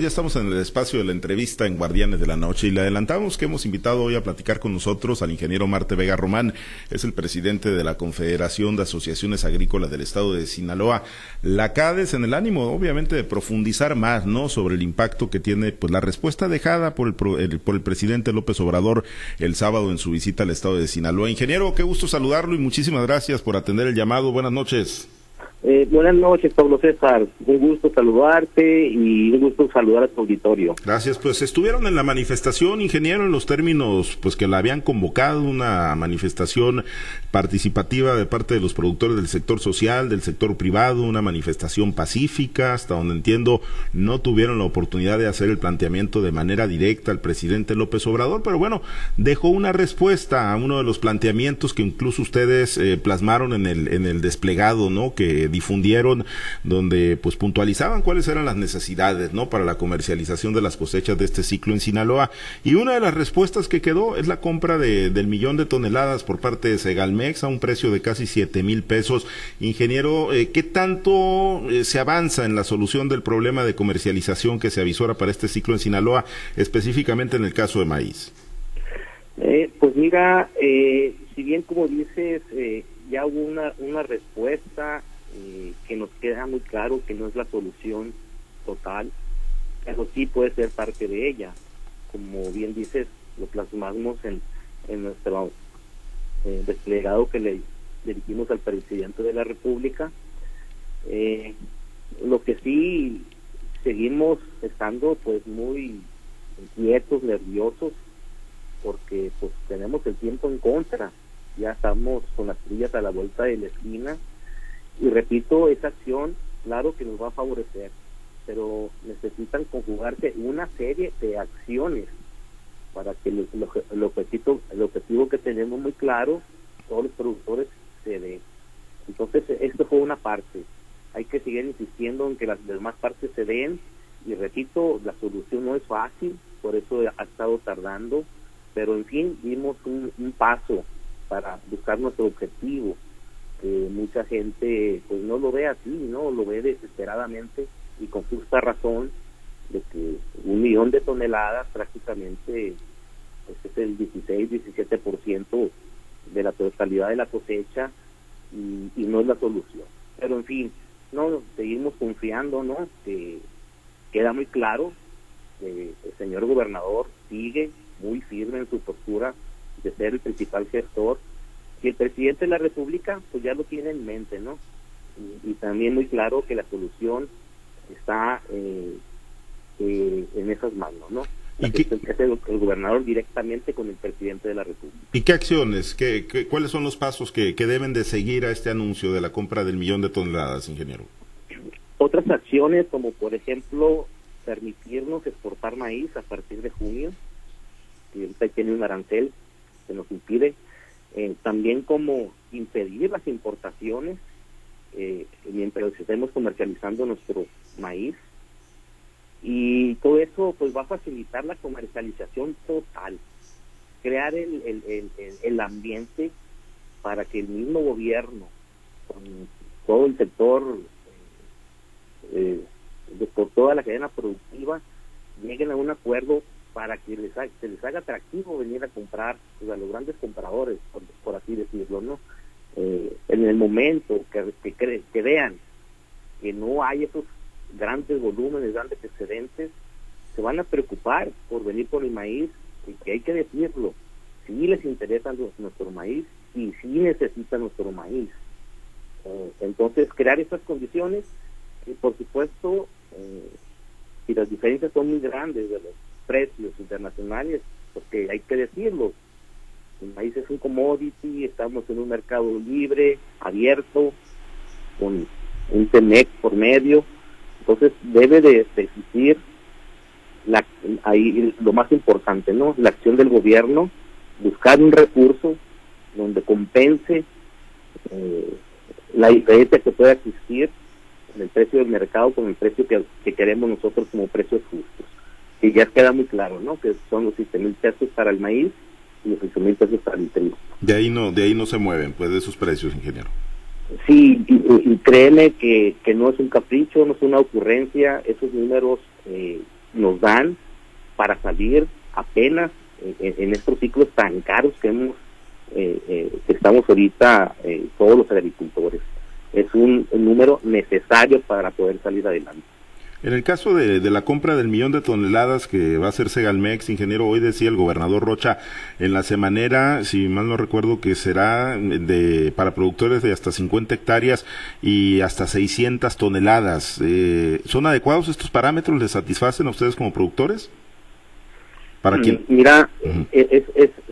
Ya estamos en el espacio de la entrevista en Guardianes de la Noche y le adelantamos que hemos invitado hoy a platicar con nosotros al ingeniero Marte Vega Román, es el presidente de la Confederación de Asociaciones Agrícolas del Estado de Sinaloa. La CADES en el ánimo, obviamente, de profundizar más, ¿no?, sobre el impacto que tiene, pues, la respuesta dejada por el, por el presidente López Obrador el sábado en su visita al Estado de Sinaloa. Ingeniero, qué gusto saludarlo y muchísimas gracias por atender el llamado. Buenas noches. Eh, buenas noches, Pablo César. Un gusto saludarte y un gusto saludar a tu auditorio. Gracias. Pues estuvieron en la manifestación, ingeniero, en los términos pues que la habían convocado, una manifestación participativa de parte de los productores del sector social, del sector privado, una manifestación pacífica, hasta donde entiendo no tuvieron la oportunidad de hacer el planteamiento de manera directa al presidente López Obrador, pero bueno, dejó una respuesta a uno de los planteamientos que incluso ustedes eh, plasmaron en el, en el desplegado, ¿no? Que difundieron donde pues puntualizaban cuáles eran las necesidades no para la comercialización de las cosechas de este ciclo en Sinaloa. Y una de las respuestas que quedó es la compra de, del millón de toneladas por parte de Segalmex a un precio de casi siete mil pesos. Ingeniero eh, qué tanto eh, se avanza en la solución del problema de comercialización que se avisora para este ciclo en Sinaloa específicamente en el caso de maíz eh, pues mira si bien como dices ya hubo una, una respuesta eh, que nos queda muy claro que no es la solución total, pero sí puede ser parte de ella. Como bien dices, lo plasmamos en, en nuestro eh, desplegado que le dirigimos al presidente de la República. Eh, lo que sí seguimos estando pues muy inquietos, nerviosos, porque pues tenemos el tiempo en contra, ya estamos con las trillas a la vuelta de la esquina y repito, esa acción, claro que nos va a favorecer, pero necesitan conjugarse una serie de acciones para que el, el, objetivo, el objetivo que tenemos muy claro, todos los productores se den. Entonces, esto fue una parte. Hay que seguir insistiendo en que las demás partes se den. Y repito, la solución no es fácil, por eso ha estado tardando, pero en fin, dimos un paso para buscar nuestro objetivo mucha gente pues no lo ve así, ¿no? Lo ve desesperadamente y con justa razón de que un millón de toneladas prácticamente pues es el 16-17% de la totalidad de la cosecha y, no es la solución. Pero en fin, no seguimos confiando, ¿no? Que queda muy claro que el señor gobernador sigue muy firme en su postura de ser el principal gestor y el presidente de la República pues ya lo tiene en mente, ¿no? Y, también muy claro que la solución está eh, eh, en esas manos, ¿no? ¿Y qué, es el, gobernador directamente con el presidente de la República. ¿Y qué acciones, qué, cuáles son los pasos que, que, deben de seguir a este anuncio de la compra del millón de toneladas, ingeniero? Otras acciones como por ejemplo permitirnos exportar maíz a partir de junio, que ahorita tiene un arancel que nos impide eh, también como impedir las importaciones eh, mientras estemos comercializando nuestro maíz. Y todo eso pues va a facilitar la comercialización total crear el, el, el, ambiente para que el mismo gobierno con todo el sector eh, de, por toda la cadena productiva lleguen a un acuerdo para que les se les haga atractivo venir a comprar pues, a los grandes compradores, por, así decirlo, ¿no? Eh, en el momento que, que, que vean que no hay esos grandes volúmenes, grandes excedentes, se van a preocupar por venir por el maíz, y que hay que decirlo, si les interesa nuestro maíz y si necesitan nuestro maíz. Eh, entonces, crear esas condiciones, y por supuesto, eh, si las diferencias son muy grandes de los precios internacionales, porque hay que decirlo, el maíz es un commodity, estamos en un mercado libre, abierto, con un TEMEC por medio, entonces debe de, existir la, ahí lo más importante, ¿no? La acción del gobierno, buscar un recurso donde compense eh, la diferencia que pueda existir en el precio del mercado con el precio que, que queremos nosotros como precios justos y ya queda muy claro, ¿no? Que son los 7 mil pesos para el maíz y los 8 mil pesos para el trigo. De ahí no, de ahí no se mueven, pues, de esos precios, ingeniero. Sí, y, créeme que, que no es un capricho, no es una ocurrencia, esos números eh, nos dan para salir apenas en, estos ciclos tan caros que hemos que estamos ahorita todos los agricultores. Es un número necesario para poder salir adelante. En el caso de, la compra del millón de toneladas que va a hacer Segalmex, ingeniero, hoy decía el gobernador Rocha en la semanera, si mal no recuerdo, que será de para productores de hasta 50 hectáreas y hasta 600 toneladas. Eh, ¿Son adecuados estos parámetros? ¿Les satisfacen a ustedes como productores? ¿Para mm, quién? Mira,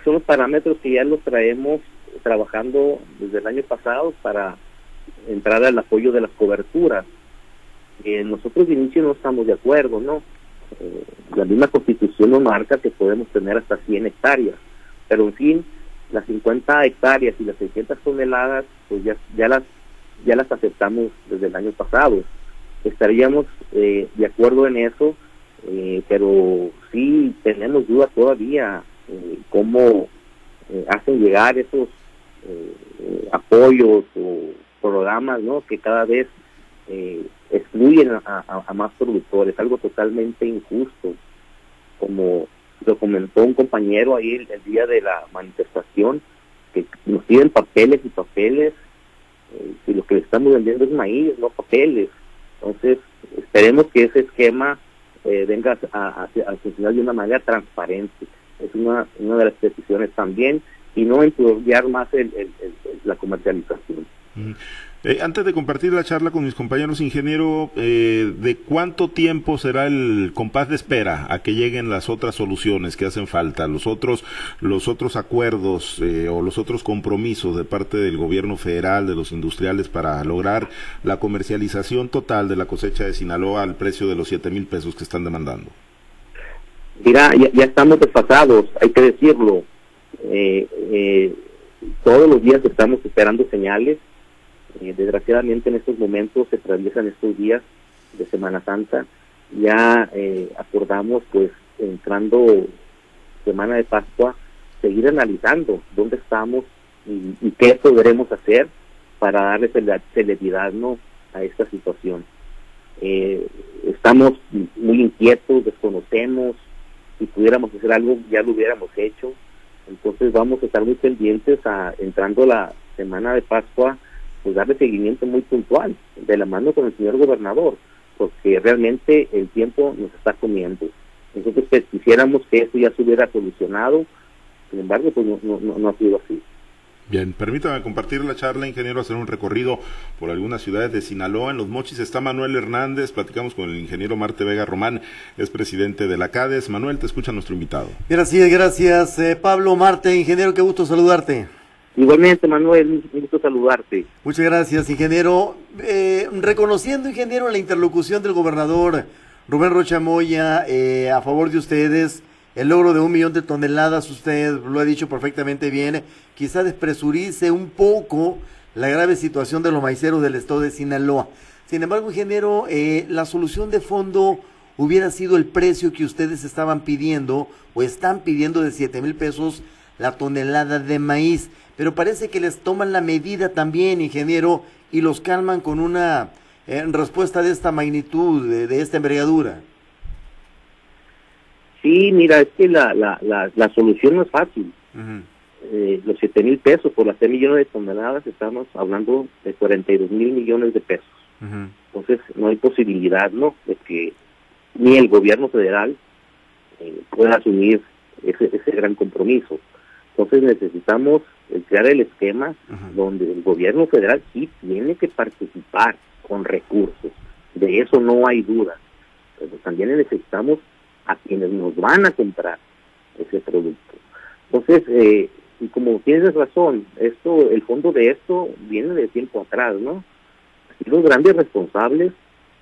son los parámetros que ya los traemos trabajando desde el año pasado para entrar al apoyo de las coberturas nosotros de inicio no estamos de acuerdo, ¿no? Eh, la misma constitución nos marca que podemos tener hasta 100 hectáreas, pero en fin, las 50 hectáreas y las 600 toneladas, pues ya, ya, las, ya las aceptamos desde el año pasado. Estaríamos eh, de acuerdo en eso, eh, pero sí tenemos dudas todavía cómo hacen llegar esos apoyos o programas, ¿no? Que cada vez eh, excluyen a, más productores, algo totalmente injusto, como lo comentó un compañero ahí el, día de la manifestación, que nos piden papeles y papeles, eh, y lo que le estamos vendiendo es maíz, no papeles. Entonces, esperemos que ese esquema eh, venga a, funcionar de una manera transparente. Es una, una de las peticiones también, y no enturbiar más la comercialización. Eh, antes de compartir la charla con mis compañeros ingeniero, eh, ¿de cuánto tiempo será el compás de espera a que lleguen las otras soluciones que hacen falta, los otros, los otros acuerdos eh, o los otros compromisos de parte del gobierno federal, de los industriales para lograr la comercialización total de la cosecha de Sinaloa al precio de los siete mil pesos que están demandando? Mira, ya, estamos desfasados, hay que decirlo. todos los días estamos esperando señales eh, desgraciadamente en estos momentos se atraviesan estos días de Semana Santa. Ya eh, acordamos, pues, entrando Semana de Pascua, seguir analizando dónde estamos y, qué podremos hacer para darle celeridad ¿no? a esta situación. Eh, estamos muy inquietos, desconocemos, si pudiéramos hacer algo ya lo hubiéramos hecho. Entonces vamos a estar muy pendientes a entrando la semana de Pascua pues darle seguimiento muy puntual, de la mano con el señor gobernador, porque realmente el tiempo nos está comiendo. Nosotros pues, quisiéramos que eso ya se hubiera solucionado, sin embargo, pues no, no, no ha sido así. Bien, permítame compartir la charla, ingeniero, hacer un recorrido por algunas ciudades de Sinaloa. En Los Mochis está Manuel Hernández, platicamos con el ingeniero Marte Vega Román, es presidente de la CADES. Manuel, te escucha nuestro invitado. Gracias, gracias. Eh, Pablo Marte, ingeniero, qué gusto saludarte. Igualmente, Manuel, un gusto saludarte. Muchas gracias, ingeniero. Eh, reconociendo, ingeniero, la interlocución del gobernador Rubén Rocha Moya eh, a favor de ustedes, el logro de un millón de toneladas, usted lo ha dicho perfectamente bien, quizá despresurice un poco la grave situación de los maiceros del estado de Sinaloa. Sin embargo, ingeniero, eh, la solución de fondo hubiera sido el precio que ustedes estaban pidiendo o están pidiendo de siete mil pesos la tonelada de maíz pero parece que les toman la medida también, ingeniero, y los calman con una eh, respuesta de esta magnitud, de, esta envergadura. Sí, mira, es que la, la, la, solución no es fácil. Eh, los 7 mil pesos por las 3 millones de toneladas, estamos hablando de 42 mil millones de pesos. Entonces, no hay posibilidad, ¿no?, de que ni el gobierno federal eh, pueda asumir ese, ese gran compromiso. Entonces, necesitamos crear el esquema donde el gobierno federal sí tiene que participar con recursos. De eso no hay duda. Pero también necesitamos a quienes nos van a comprar ese producto. Entonces, eh, y como tienes razón, esto, el fondo de esto viene de tiempo atrás, ¿no? Y los grandes responsables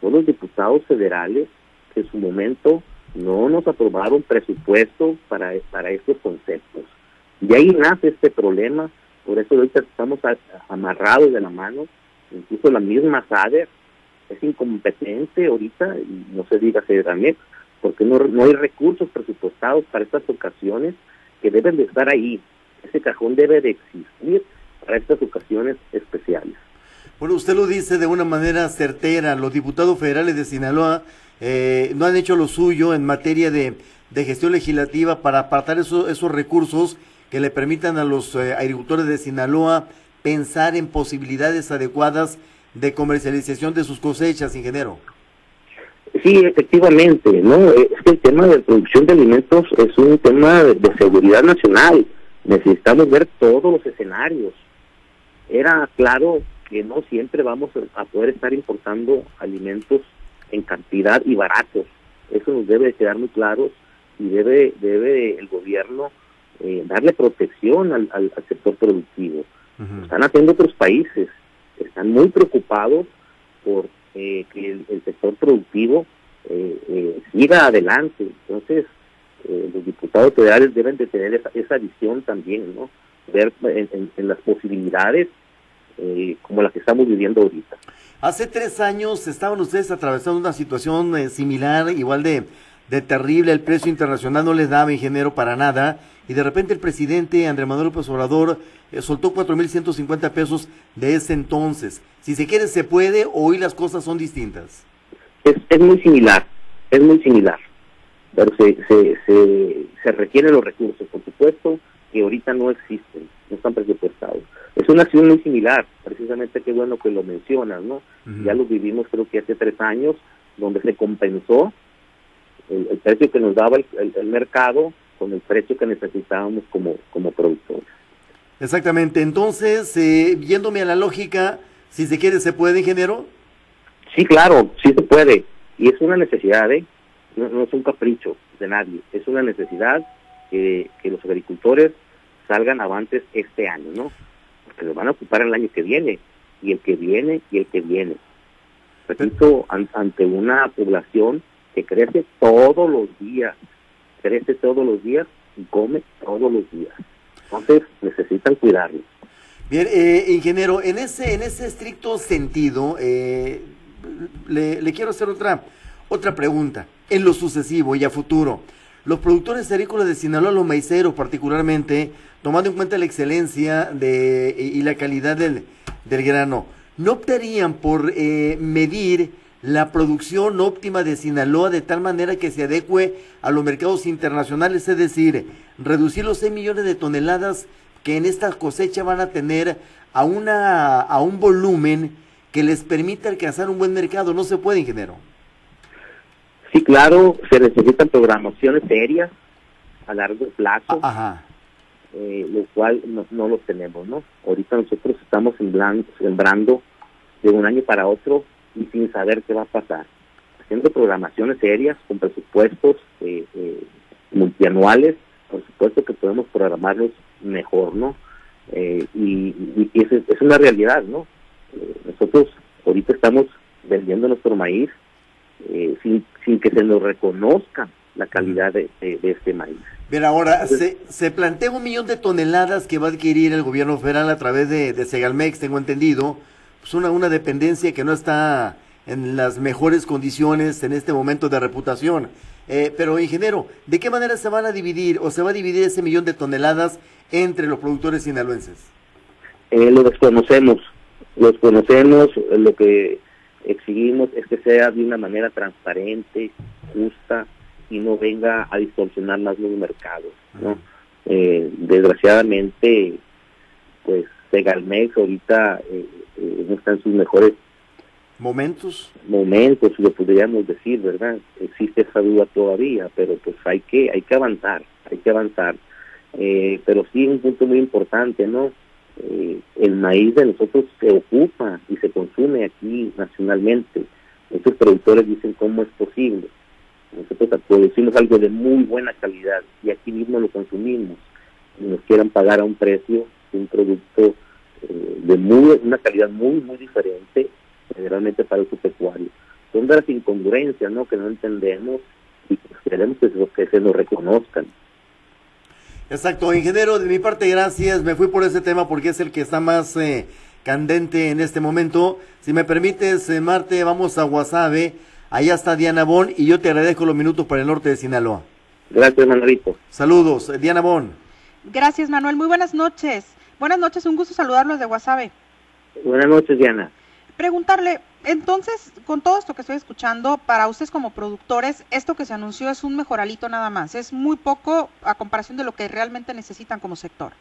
son los diputados federales que en su momento no nos aprobaron presupuesto para, para estos conceptos. De ahí nace este problema, por eso ahorita estamos amarrados de la mano, incluso la misma SADER es incompetente ahorita, y no se diga también, porque no, no hay recursos presupuestados para estas ocasiones que deben de estar ahí. Ese cajón debe de existir para estas ocasiones especiales. Bueno, usted lo dice de una manera certera, los diputados federales de Sinaloa eh, no han hecho lo suyo en materia de, de gestión legislativa para apartar esos recursos que le permitan a los eh, agricultores de Sinaloa pensar en posibilidades adecuadas de comercialización de sus cosechas, ingeniero. Sí, efectivamente, ¿no? Es que el tema de producción de alimentos es un tema de, seguridad nacional. Necesitamos ver todos los escenarios. Era claro que no siempre vamos a poder estar importando alimentos en cantidad y baratos. Eso nos debe quedar muy claro y debe, debe el gobierno eh, darle protección al, al, sector productivo. Están haciendo otros países, están muy preocupados por eh, que el, sector productivo eh, siga adelante. Entonces, los diputados federales deben de tener esa, visión también, ¿no? Ver en, en las posibilidades como las que estamos viviendo ahorita. Hace tres años estaban ustedes atravesando una situación similar, igual de de terrible, el precio internacional no les daba ingeniero para nada, y de repente el presidente Andrés Manuel López Obrador eh, soltó 4.150 pesos de ese entonces. Si se quiere, se puede, hoy las cosas son distintas. Es, es muy similar, es muy similar, pero se, se, se, se requieren los recursos, por supuesto, que ahorita no existen, no están presupuestados. Es una acción muy similar, precisamente qué bueno que lo mencionas, ¿no? Ya lo vivimos creo que hace tres años, donde se compensó el, precio que nos daba el, mercado con el precio que necesitábamos como, como productores. Exactamente, entonces, eh, viéndome a la lógica, si se quiere, ¿se puede, ingeniero? Sí, claro, sí se puede, y es una necesidad, ¿eh? no, es un capricho de nadie, es una necesidad que, que los agricultores salgan avantes este año, ¿no? Porque lo van a ocupar el año que viene, y el que viene, y el que viene. Repito, ante una población crece todos los días, crece todos los días y come todos los días. Entonces necesitan cuidarlo. Bien, eh, ingeniero, en ese, en ese estricto sentido, eh, le, quiero hacer otra, otra pregunta. En lo sucesivo y a futuro, los productores agrícolas de Sinaloa, los maiceros particularmente, tomando en cuenta la excelencia de, y la calidad del, del grano, ¿no optarían por eh, medir la producción óptima de Sinaloa de tal manera que se adecue a los mercados internacionales, es decir, reducir los 6 millones de toneladas que en esta cosecha van a tener a, una, a un volumen que les permita alcanzar un buen mercado. No se puede, ingeniero. Sí, claro, se necesitan programaciones serias a largo plazo, Ajá. Eh, lo cual no, no, lo tenemos, ¿no? Ahorita nosotros estamos sembrando de un año para otro y sin saber qué va a pasar. Haciendo programaciones serias con presupuestos eh, eh, multianuales, por supuesto que podemos programarlos mejor, ¿no? Eh, y, y, es, es, una realidad, ¿no? Eh, nosotros ahorita estamos vendiendo nuestro maíz sin, sin que se nos reconozca la calidad de, este maíz. Bien, ahora, se, se plantea un millón de toneladas que va a adquirir el gobierno federal a través de, de Segalmex, tengo entendido, pues una, una dependencia que no está en las mejores condiciones en este momento de reputación. Eh, pero, ingeniero, ¿de qué manera se van a dividir o se va a dividir ese millón de toneladas entre los productores sinaloenses? Eh, lo desconocemos, lo desconocemos, lo que exigimos es que sea de una manera transparente, justa y no venga a distorsionar más los mercados. ¿no? Eh, desgraciadamente, pues Segalmex ahorita eh, no está en sus mejores momentos. Momentos, lo podríamos decir, ¿verdad? Existe esa duda todavía, pero pues hay que hay que avanzar, hay que avanzar. Eh, pero sí un punto muy importante, ¿no? Eh, el maíz de nosotros se ocupa y se consume aquí nacionalmente. Muchos productores dicen cómo es posible. Nosotros producimos algo de muy buena calidad y aquí mismo lo consumimos y nos quieran pagar a un precio un producto eh, de muy, una calidad muy, muy diferente, generalmente para el pecuario. Son de las incongruencias, ¿no? Que no entendemos y queremos que que se nos reconozcan. Exacto, ingeniero, de mi parte, gracias. Me fui por ese tema porque es el que está más eh, candente en este momento. Si me permites, eh, Marte, vamos a Guasave. Allá está Diana Bon y yo te agradezco los minutos para el norte de Sinaloa. Gracias, Manuelito. Saludos, Diana Bon. Gracias, Manuel. Muy buenas noches. Buenas noches, un gusto saludarlos de Guasave. Buenas noches, Diana. Preguntarle, Entonces, con todo esto que estoy escuchando, para ustedes como productores, esto que se anunció es un mejoralito nada más, es muy poco a comparación de lo que realmente necesitan como sector.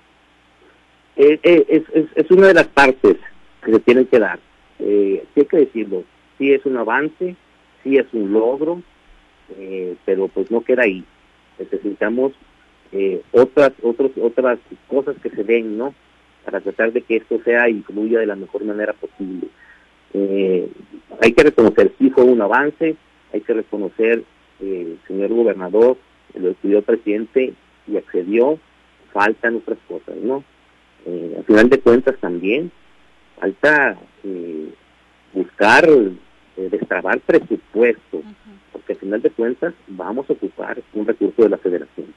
Eh, eh, es, es, es, una de las partes que se tienen que dar. Eh, hay que decirlo, sí es un avance, sí es un logro, eh, pero pues no queda ahí. Necesitamos eh, otras, otros, otras cosas que se den, ¿no? Para tratar de que esto sea y fluya de la mejor manera posible. Eh, hay que reconocer, sí fue un avance, hay que reconocer, eh, el señor gobernador lo estudió presidente y accedió, faltan otras cosas, ¿no? Eh, al final de cuentas también falta buscar destrabar presupuesto, uh -huh. porque al final de cuentas vamos a ocupar un recurso de la federación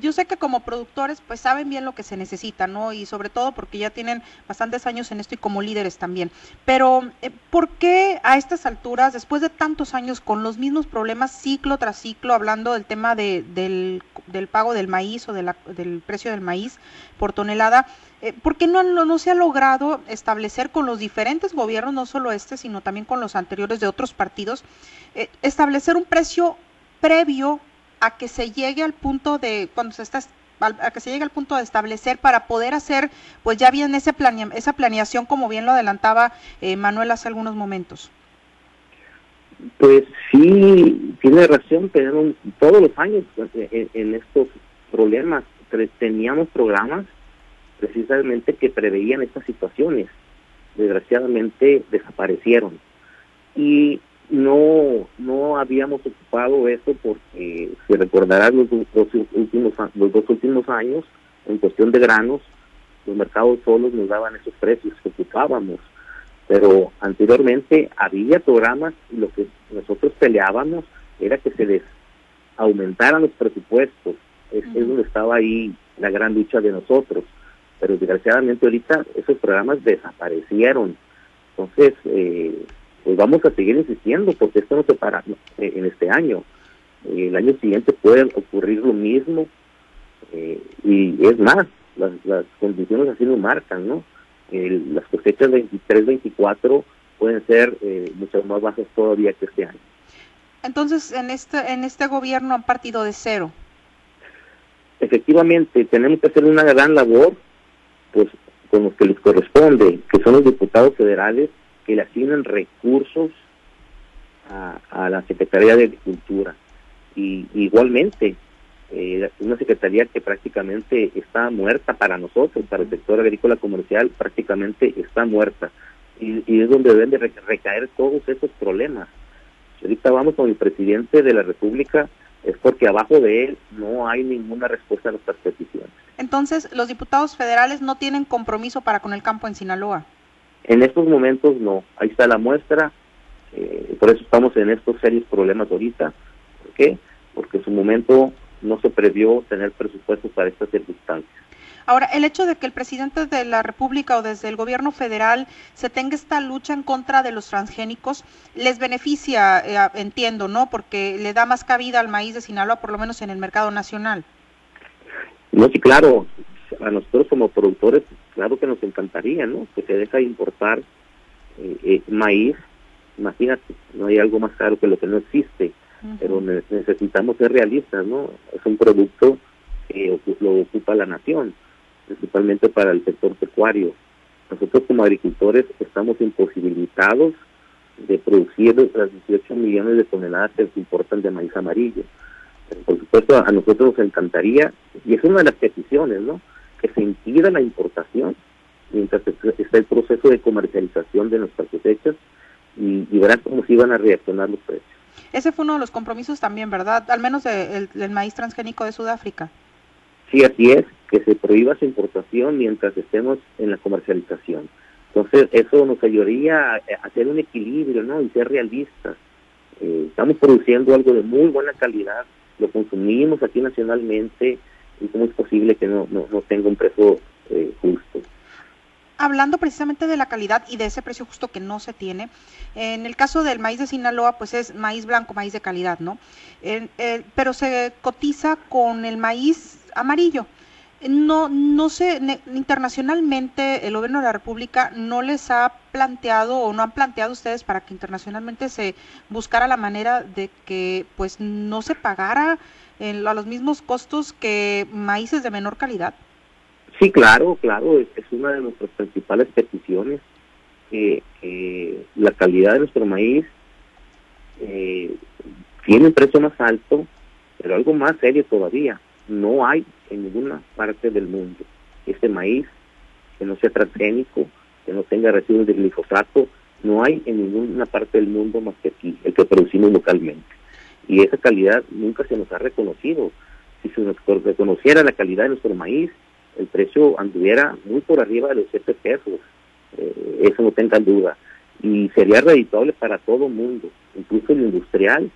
yo sé que como productores pues saben bien lo que se necesita, ¿no? Y sobre todo porque ya tienen bastantes años en esto y como líderes también. Pero eh, ¿por qué a estas alturas, después de tantos años con los mismos problemas ciclo tras ciclo, hablando del tema de, del, del, pago del maíz o del precio del maíz por tonelada, eh, ¿por qué no, no, no, se ha logrado establecer con los diferentes gobiernos, no solo este, sino también con los anteriores de otros partidos, eh, establecer un precio previo a que se llegue al punto de cuando se está a que se llegue al punto de establecer para poder hacer pues ya bien ese planea, esa planeación como bien lo adelantaba eh, Manuel hace algunos momentos. Pues sí tiene razón pero todos los años en, en estos problemas teníamos programas precisamente que preveían estas situaciones. Desgraciadamente desaparecieron. Y no no habíamos ocupado eso porque si recordarás los dos últimos los dos últimos años en cuestión de granos los mercados solos nos daban esos precios que ocupábamos. Pero anteriormente había programas y lo que nosotros peleábamos era que se les aumentaran los presupuestos. Es, uh -huh. es donde estaba ahí la gran lucha de nosotros. Pero desgraciadamente ahorita esos programas desaparecieron. Entonces eh, pues vamos a seguir insistiendo porque esto no se para eh, en este año. Eh, el año siguiente puede ocurrir lo mismo eh, y es más, las, las, condiciones así lo marcan, ¿no? El, las cosechas 23-24 pueden ser mucho más bajas todavía que este año. Entonces, en este, en este gobierno han partido de cero. Efectivamente, tenemos que hacer una gran labor, pues con los que les corresponde, que son los diputados federales que le asignan recursos a, a la Secretaría de Agricultura. Y igualmente, eh, una secretaría que prácticamente está muerta para nosotros, para el sector agrícola comercial, prácticamente está muerta. Y, y es donde deben de recaer todos esos problemas. Si ahorita vamos con el presidente de la República, es porque abajo de él no hay ninguna respuesta a nuestras peticiones. Entonces, los diputados federales no tienen compromiso para con el campo en Sinaloa. En estos momentos no, ahí está la muestra, eh, por eso estamos en estos serios problemas ahorita. ¿Por qué? Porque en su momento no se previó tener presupuestos para estas circunstancias. Ahora, el hecho de que el presidente de la República o desde el gobierno federal se tenga esta lucha en contra de los transgénicos, les beneficia, eh, entiendo, ¿no? Porque le da más cabida al maíz de Sinaloa, por lo menos en el mercado nacional. No, sí, claro. A nosotros como productores claro que nos encantaría, ¿no? Que se deja de importar eh, eh, maíz, imagínate, no hay algo más caro que lo que no existe, uh -huh. pero ne necesitamos ser realistas, ¿no? Es un producto que lo ocupa la nación, principalmente para el sector pecuario. Nosotros como agricultores estamos imposibilitados de producir las 18 millones de toneladas que se importan de maíz amarillo. Por supuesto, a nosotros nos encantaría, y es una de las peticiones, ¿no? Que se impida la importación mientras está el proceso de comercialización de nuestras cosechas y, y verán cómo se iban a reaccionar los precios. Ese fue uno de los compromisos también, ¿verdad? Al menos del de, el maíz transgénico de Sudáfrica. Sí, así es, que se prohíba su importación mientras estemos en la comercialización. Entonces, eso nos ayudaría a hacer un equilibrio, ¿no? Y ser realistas. Eh, estamos produciendo algo de muy buena calidad, lo consumimos aquí nacionalmente, cómo es posible que no, no, no tenga un precio eh, justo. Hablando precisamente de la calidad y de ese precio justo que no se tiene, en el caso del maíz de Sinaloa, pues es maíz blanco, maíz de calidad, ¿no? Eh, pero se cotiza con el maíz amarillo. No, no sé, internacionalmente el gobierno de la República no les ha planteado o no han planteado ustedes para que internacionalmente se buscara la manera de que pues no se pagara en, a los mismos costos que maíces de menor calidad? Sí, claro, claro, es, una de nuestras principales peticiones, que, la calidad de nuestro maíz eh, tiene un precio más alto, pero algo más serio todavía, no hay en ninguna parte del mundo este maíz que no sea transgénico, que no tenga residuos de glifosato, no hay en ninguna parte del mundo más que aquí, el que producimos localmente. Y esa calidad nunca se nos ha reconocido. Si se nos reconociera la calidad de nuestro maíz, el precio anduviera muy por arriba de los 7 pesos. Eh, eso no tenga duda. Y sería redituable para todo el mundo, incluso el industrial.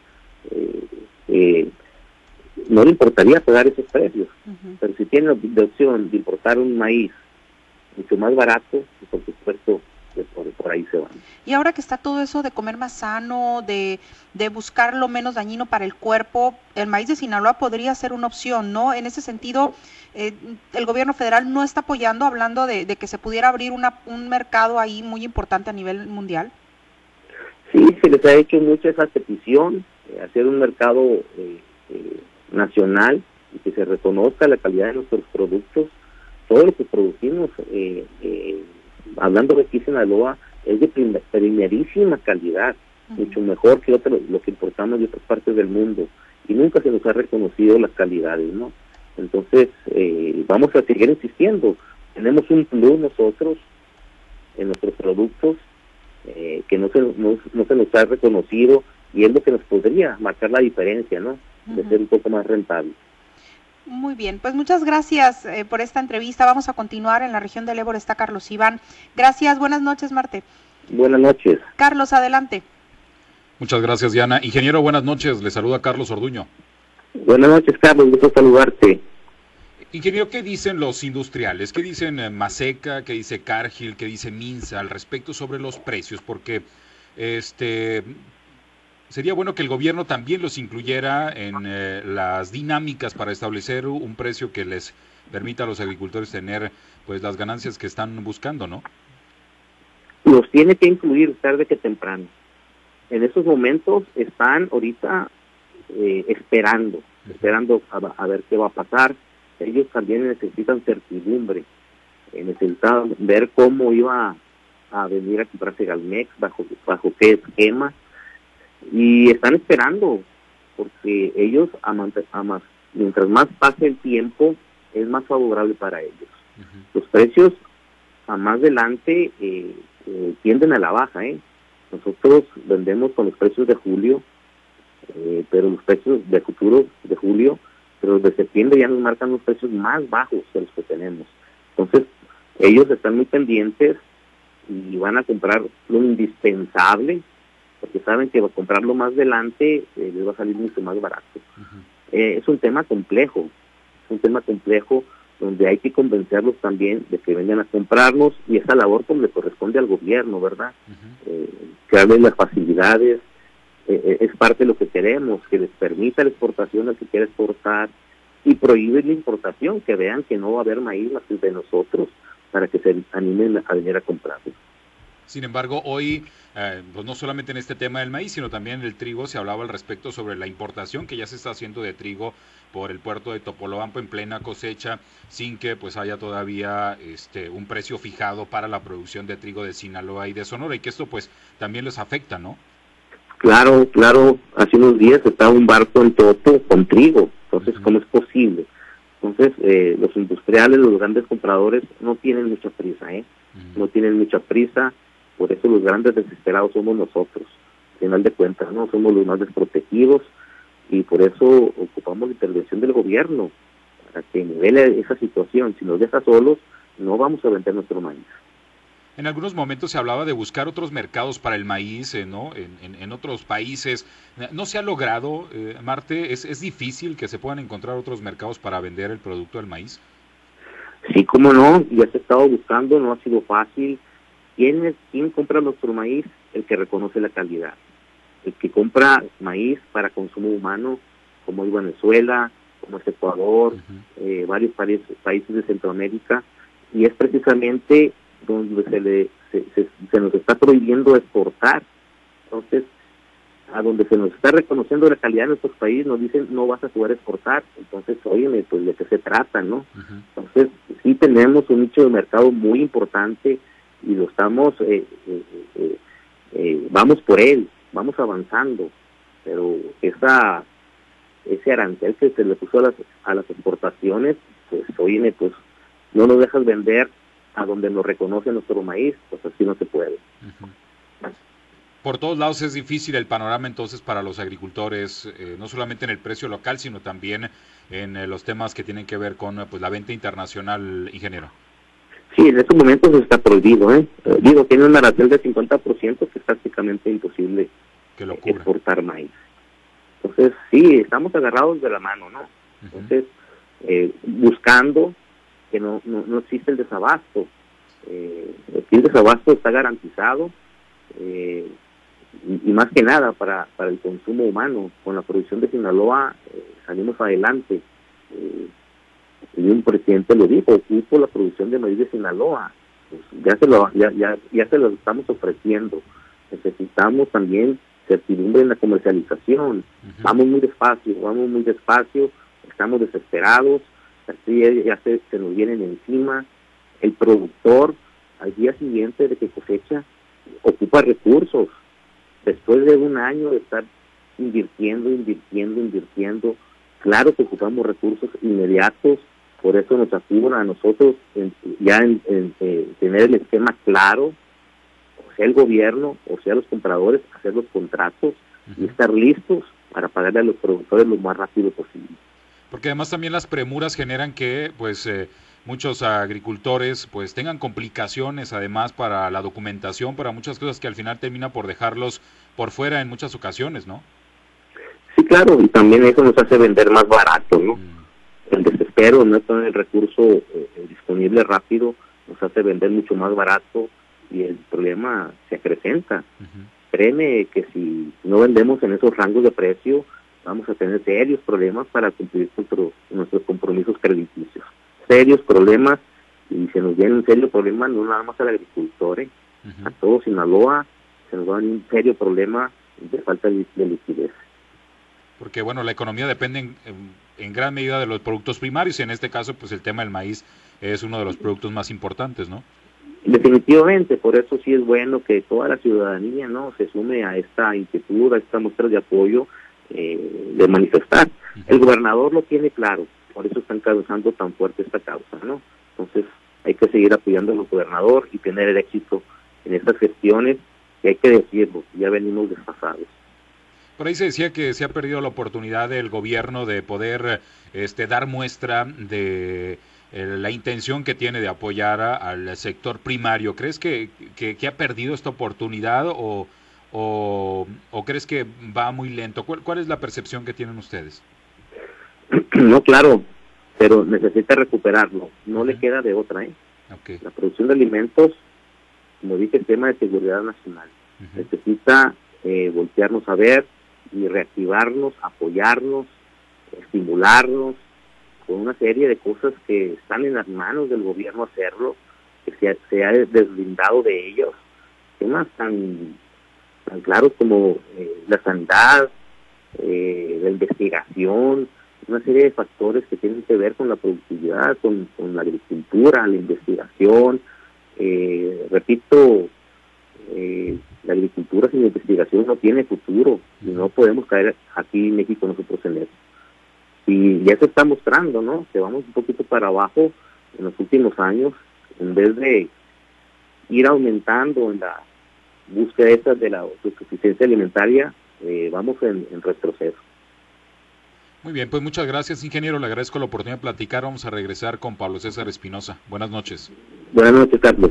Eh, eh, no le importaría pagar esos precios. Pero si tiene la opción de importar un maíz mucho más barato, por supuesto, por, por, ahí se van. Y ahora que está todo eso de comer más sano, de, de buscar lo menos dañino para el cuerpo, el maíz de Sinaloa podría ser una opción, ¿no? En ese sentido, eh, el gobierno federal no está apoyando, hablando de, que se pudiera abrir una, un mercado ahí muy importante a nivel mundial. Sí, se les ha hecho mucho esa petición, eh, hacer un mercado eh, nacional y que se reconozca la calidad de nuestros productos. Todo lo que producimos, eh, eh, hablando de aquí Sinaloa, es de primerísima calidad, mucho mejor que otro, lo que importamos de otras partes del mundo. Y nunca se nos ha reconocido las calidades, ¿no? Entonces, eh, vamos a seguir insistiendo. Tenemos un plus nosotros en nuestros productos que no se, no, no se nos ha reconocido y es lo que nos podría marcar la diferencia, ¿no? de ser un poco más rentable. Muy bien, pues muchas gracias eh, por esta entrevista. Vamos a continuar en la región del Ébora. Está Carlos Iván. Gracias, buenas noches, Marte. Buenas noches. Carlos, adelante. Muchas gracias, Diana. Ingeniero, buenas noches. Le saluda Carlos Orduño. Buenas noches, Carlos. Gusto saludarte. Ingeniero, ¿qué dicen los industriales? ¿Qué dicen eh, Maseca? ¿Qué dice Cargill? ¿Qué dice Minsa al respecto sobre los precios? Porque este sería bueno que el gobierno también los incluyera en eh, las dinámicas para establecer un precio que les permita a los agricultores tener pues las ganancias que están buscando, ¿no? Los tiene que incluir tarde que temprano. En estos momentos están ahorita eh, esperando, esperando a, ver qué va a pasar. Ellos también necesitan certidumbre, eh, necesitan ver cómo iba a venir a comprarse Galmex, bajo, bajo qué esquema, y están esperando porque ellos mientras más pase el tiempo es más favorable para ellos. Los precios a más adelante eh, eh, tienden a la baja ¿eh? nosotros vendemos con los precios de julio eh, pero los precios de futuro de julio pero de septiembre ya nos marcan los precios más bajos que los que tenemos. Entonces ellos están muy pendientes y van a comprar lo indispensable porque saben que comprarlo más adelante eh, les va a salir mucho más barato. Eh, es un tema complejo, es un tema complejo donde hay que convencerlos también de que vengan a comprarnos y esa labor como le corresponde al gobierno, ¿verdad? eh, crearles las facilidades, eh, es parte de lo que queremos, que les permita la exportación al que quiera exportar y prohíbe la importación, que vean que no va a haber maíz más que de nosotros para que se animen a venir a comprarlo. Sin embargo, hoy, eh, pues no solamente en este tema del maíz, sino también el trigo, se hablaba al respecto sobre la importación que ya se está haciendo de trigo por el puerto de Topolobampo en plena cosecha, sin que pues haya todavía este un precio fijado para la producción de trigo de Sinaloa y de Sonora, y que esto pues también les afecta, ¿no? Claro, claro, hace unos días estaba un barco en Toto con trigo, entonces, ¿cómo es posible? Entonces, eh, los industriales, los grandes compradores no tienen mucha prisa, ¿eh? No tienen mucha prisa, por eso los grandes desesperados somos nosotros, al final de cuentas, ¿no? Somos los más desprotegidos y por eso ocupamos la intervención del gobierno para que nivele esa situación. Si nos deja solos, no vamos a vender nuestro maíz. En algunos momentos se hablaba de buscar otros mercados para el maíz, eh, ¿no? En, en, otros países. ¿No se ha logrado, eh, Marte? ¿Es, ¿Es difícil que se puedan encontrar otros mercados para vender el producto del maíz? Sí, cómo no, ya se ha estado buscando, no ha sido fácil. ¿Quién, es, ¿Quién compra nuestro maíz? El que reconoce la calidad. El que compra maíz para consumo humano, como es Venezuela, como es Ecuador, eh, varios países, países de Centroamérica, y es precisamente donde se le, se, se, nos está prohibiendo exportar. Entonces, a donde se nos está reconociendo la calidad de nuestros países, nos dicen no vas a poder exportar. Entonces, óyeme, pues de qué se trata, ¿no? Entonces, sí tenemos un nicho de mercado muy importante y lo estamos, eh, eh, eh, vamos por él, vamos avanzando, pero esa ese arancel que se le puso a las, a las exportaciones, pues óyeme, pues no nos dejas vender a donde nos reconoce nuestro maíz, pues así no se puede. Por todos lados es difícil el panorama entonces para los agricultores, no solamente en el precio local, sino también en los temas que tienen que ver con pues, la venta internacional, ingeniero. Sí, en estos momentos está prohibido. ¿eh? eh digo, tiene un arancel de 50% que es prácticamente imposible que lo exportar maíz. Entonces, sí, estamos agarrados de la mano, ¿no? Entonces, eh, buscando que no, no, existe el desabasto. Eh, el desabasto está garantizado eh, y, más que nada para, para el consumo humano. Con la producción de Sinaloa salimos adelante. Y un presidente lo dijo, ocupo la producción de maíz de Sinaloa, pues ya se lo ya, ya, ya se lo estamos ofreciendo. Necesitamos también certidumbre en la comercialización. Vamos muy despacio, vamos muy despacio, estamos desesperados, así ya se, se nos vienen encima. El productor al día siguiente de que cosecha ocupa recursos. Después de un año de estar invirtiendo, invirtiendo, invirtiendo, claro que ocupamos recursos inmediatos por eso nos acudan a nosotros ya en, eh, tener el esquema claro, o sea el gobierno, o sea los compradores, hacer los contratos y estar listos para pagarle a los productores lo más rápido posible. Porque además también las premuras generan que pues eh, muchos agricultores pues tengan complicaciones además para la documentación, para muchas cosas que al final termina por dejarlos por fuera en muchas ocasiones, ¿no? Sí, claro, y también eso nos hace vender más barato, ¿no? Mm el desespero, no tener el recurso eh, eh, disponible rápido, nos hace vender mucho más barato y el problema se acrecenta. Créeme que si no vendemos en esos rangos de precio, vamos a tener serios problemas para cumplir nuestros compromisos crediticios. Serios problemas, y se nos viene un serio problema no nada más al agricultor, ¿eh? a todo Sinaloa se nos va a un serio problema de falta de, liquidez. Porque bueno, la economía depende en en gran medida de los productos primarios y en este caso pues el tema del maíz es uno de los productos más importantes, ¿no? Definitivamente, por eso sí es bueno que toda la ciudadanía no se sume a esta inquietud, a esta muestra de apoyo eh, de manifestar. El gobernador lo tiene claro, por eso están causando tan fuerte esta causa, ¿no? Entonces hay que seguir apoyando al gobernador y tener el éxito en estas gestiones que hay que decirlo, ya venimos desfasados. Por ahí se decía que se ha perdido la oportunidad del gobierno de poder este, dar muestra de eh, la intención que tiene de apoyar al sector primario. ¿Crees que, que, ha perdido esta oportunidad o, o, crees que va muy lento? ¿Cuál, es la percepción que tienen ustedes? No, claro, pero necesita recuperarlo. No le queda de otra. ¿eh? La producción de alimentos, como dije, es tema de seguridad nacional. Necesita eh, voltearnos a ver, y reactivarnos, apoyarnos, estimularnos con una serie de cosas que están en las manos del gobierno hacerlo, que se, se ha deslindado de ellos, temas tan, tan claros como eh, la sanidad, eh, la investigación, una serie de factores que tienen que ver con la productividad, con, con la agricultura, la investigación, eh, repito, eh, la agricultura sin investigación no tiene futuro y no podemos caer aquí en México nosotros en eso. Y ya se está mostrando, ¿no? Que vamos un poquito para abajo en los últimos años, en vez de ir aumentando en la búsqueda de la suficiencia alimentaria, eh, vamos en retroceso. Muy bien, pues muchas gracias, ingeniero. Le agradezco la oportunidad de platicar. Vamos a regresar con Pablo César Espinosa. Buenas noches. Buenas noches, Carlos.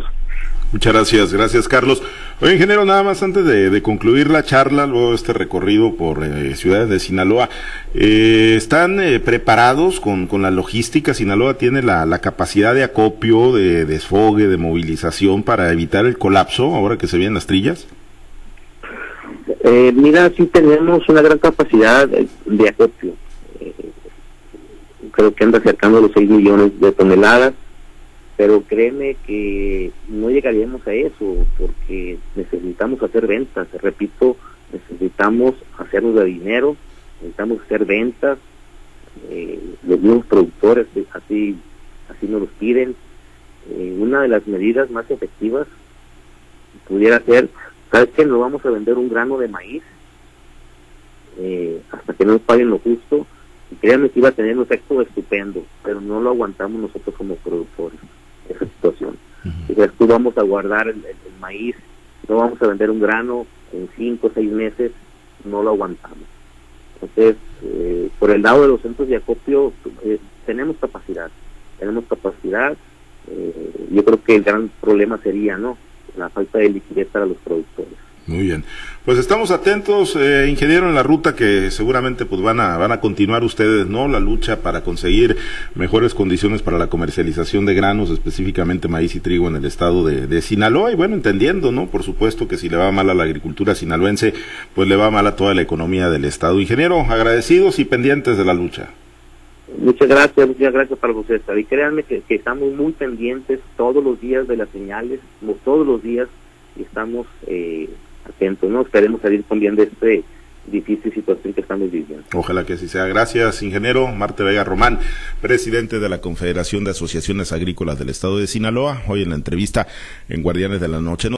Muchas gracias, gracias, Carlos. Oye, ingeniero, nada más antes de, concluir la charla, luego este recorrido por eh, ciudades de Sinaloa, eh, ¿están eh, preparados con, con, la logística? ¿Sinaloa tiene la, la capacidad de acopio, de desfogue, de movilización para evitar el colapso ahora que se vienen las trillas? mira, sí tenemos una gran capacidad de acopio creo que anda acercando los 6 millones de toneladas. pero créeme que no llegaríamos a eso porque necesitamos hacer ventas, repito, necesitamos hacernos de dinero, necesitamos hacer ventas, eh, los mismos productores así, así nos los piden. Eh, una de las medidas más efectivas pudiera ser, ¿sabes que No vamos a vender un grano de maíz eh, hasta que no nos paguen lo justo. Y créanme que iba a tener un efecto estupendo, pero no lo aguantamos nosotros como productores, esa situación. Y después vamos a guardar el, maíz, no vamos a vender un grano en cinco o seis meses, no lo aguantamos. Entonces, eh, por el lado de los centros de acopio, eh, tenemos capacidad, tenemos capacidad. yo creo que el gran problema sería, ¿no? La falta de liquidez para los productores. Muy bien. Pues estamos atentos, eh, ingeniero, en la ruta que seguramente pues van a, van a continuar ustedes, ¿no? La lucha para conseguir mejores condiciones para la comercialización de granos, específicamente maíz y trigo en el estado de, de, Sinaloa. Y bueno, entendiendo, ¿no? Por supuesto que si le va mal a la agricultura sinaloense, pues le va mal a toda la economía del estado. Ingeniero, agradecidos y pendientes de la lucha. Muchas gracias, muchas gracias para usted. Y créanme que, estamos muy pendientes todos los días de las señales, todos los días, estamos... Eh, atentos, ¿no? Esperemos salir con de este difícil situación que estamos viviendo. Ojalá que así sea. Gracias, ingeniero Marte Vega Román, presidente de la Confederación de Asociaciones Agrícolas del Estado de Sinaloa, hoy en la entrevista en Guardianes de la Noche.